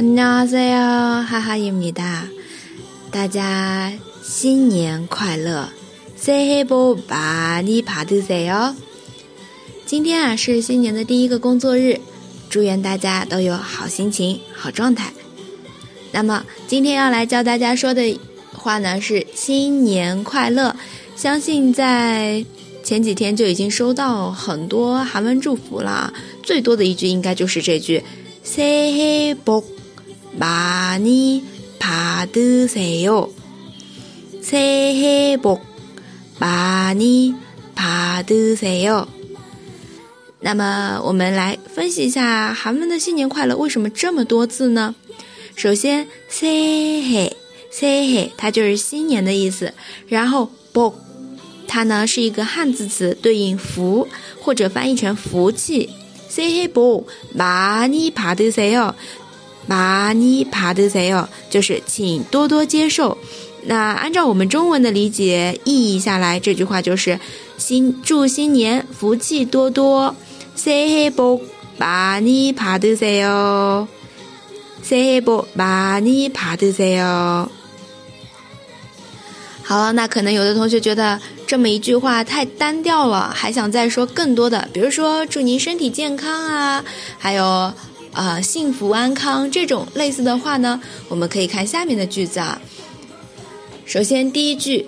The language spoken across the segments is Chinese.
안녕하세요哈哈입니다大家新年快乐，새해복많이받으세 요。 今天啊是新年的第一个工作日，祝愿大家都有好心情、好状态。那么今天要来教大家说的话呢是新年快乐。相信在前几天就已经收到很多韩文祝福了，最多的一句应该就是这句새해복 많이받으세 요。 새해복많이받으세 요。 那么我们来分析一下韩文的新年快乐为什么这么多字呢？首先새해새해它就是新年的意思，然后복它呢是一个汉字词，对应福或者翻译成福气。새해복많이받으세 요， 많이받으세 요， 就是请多多接受。那按照我们中文的理解意义下来，这句话就是新祝新年福气多多。새해복많이받으세 요， 새해복많이받으세 요。 好了，那可能有的同学觉得这么一句话太单调了，还想再说更多的，比如说祝您身体健康啊，还有 呃幸福安康这种类似的话呢，我们可以看下面的句子啊。首先第一句，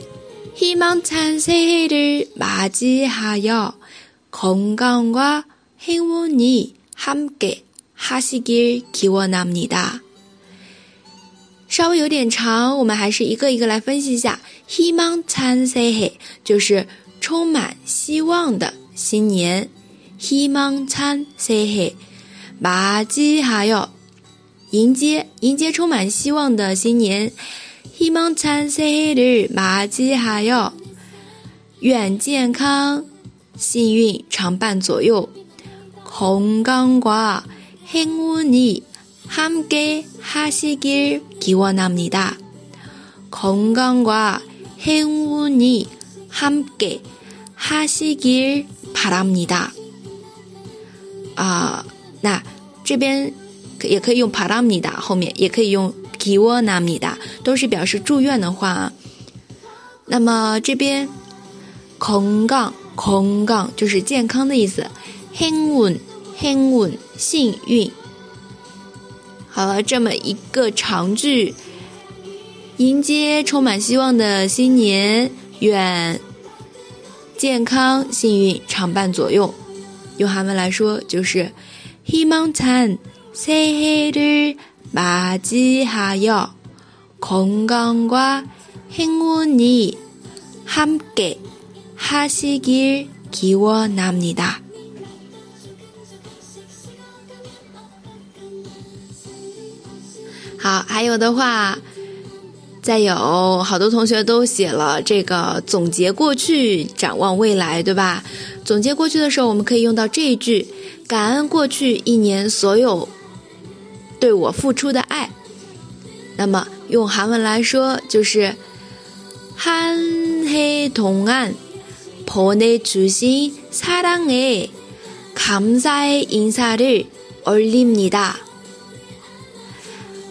희망찬새해를맞이하여건강과행운이함께하시길기원합니다稍微有点长，我们还是一个一个来分析一下。희망찬새해就是充满希望的新年。희망찬새해 맞이하여迎接迎接充满希望的新年。희망찬새해를맞이하여愿健康幸运常伴左右。건강과행운이함께하시길기원합니다 건강과행운이함께하시길바랍니다啊，那 这边也可以用 p a r a m i d a 后面也可以用 k i w a n a m i d a 都是表示祝愿的话。那么这边 k o n g a n k o n g a n 就是健康的意思 h i n g u n h i n g u n 幸运。好了，这么一个长句，迎接充满希望的新年，愿健康、幸运常伴左右。用韩文来说就是。 희망찬새해를맞이하여건강과행운이함께하시길기원합니다好，还有的话， 再有好多同学都写了这个总结过去，展望未来，对吧？总结过去的时候，我们可以用到这一句：感恩过去一年所有对我付出的爱。那么用韩文来说，就是한해동안보내주신사랑에감사의인사를올립니다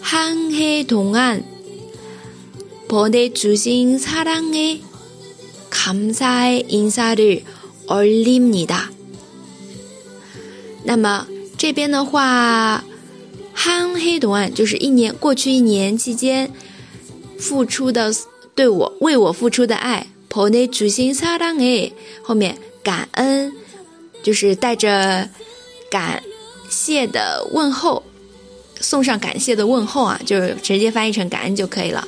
한해 동안 보내주신 사랑에 감사의 인사를 올립니다. 那么这边的话，한해 동안就是一年过去一年期间付出的对我为我付出的爱 보내주신 사랑에 后面感恩就是带着感谢的问候。送上感谢的问候啊，就是直接翻译成感恩就可以了。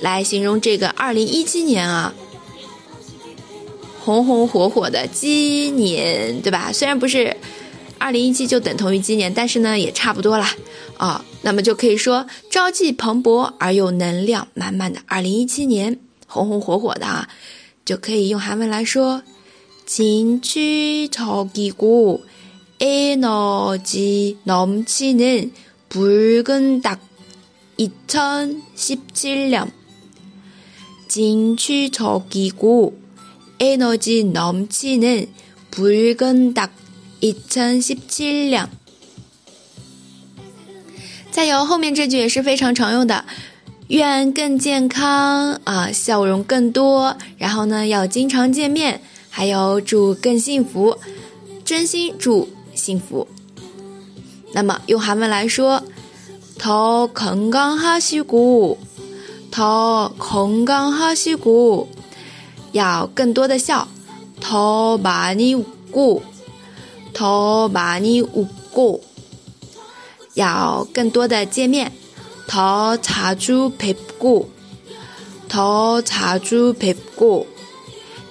来形容这个二零一七年啊，红红火火的鸡年，对吧？虽然不是 二零一七就等同于今年，但是呢也差不多啦。啊，那么就可以说朝气蓬勃而又能量满满的二零一七年，红红火火的啊，就可以用韩文来说：진취적이고에너지넘치는붉은닭2017년 진취적이고 에너지 넘치는 붉은 닭 2017년 再有后面这句也是非常常用的，愿更健康啊，笑容更多，然后呢要经常见面，还有祝更幸福，真心祝幸福。那么用韩文来说， 더 건강하시고 要更多的笑，더 많이 웃고 더 많이 웃고 要更多的见面，더 자주 뵙고 더 자주 뵙고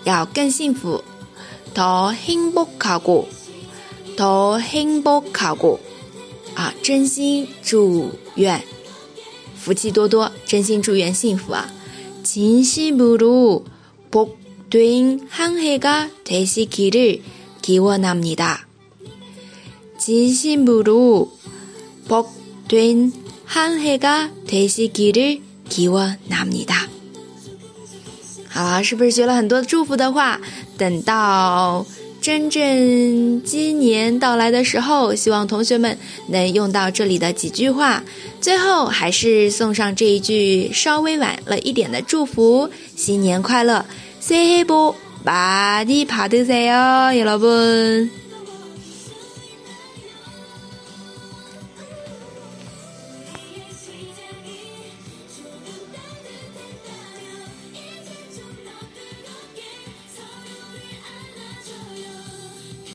要更幸福，더 행복하고 더 행복하고 啊，真心祝愿。 福气多多，真心祝愿幸福啊！진심으로복된한해가되시기를기원합니 다。 진심으로복된한해가되시기를기원합니 다。 好了，是不是学了很多祝福的话？等到。 真正今年到来的时候，希望同学们能用到这里的几句话。最后，还是送上这一句稍微晚了一点的祝福：新年快乐！새해복많이받으세요여러 분。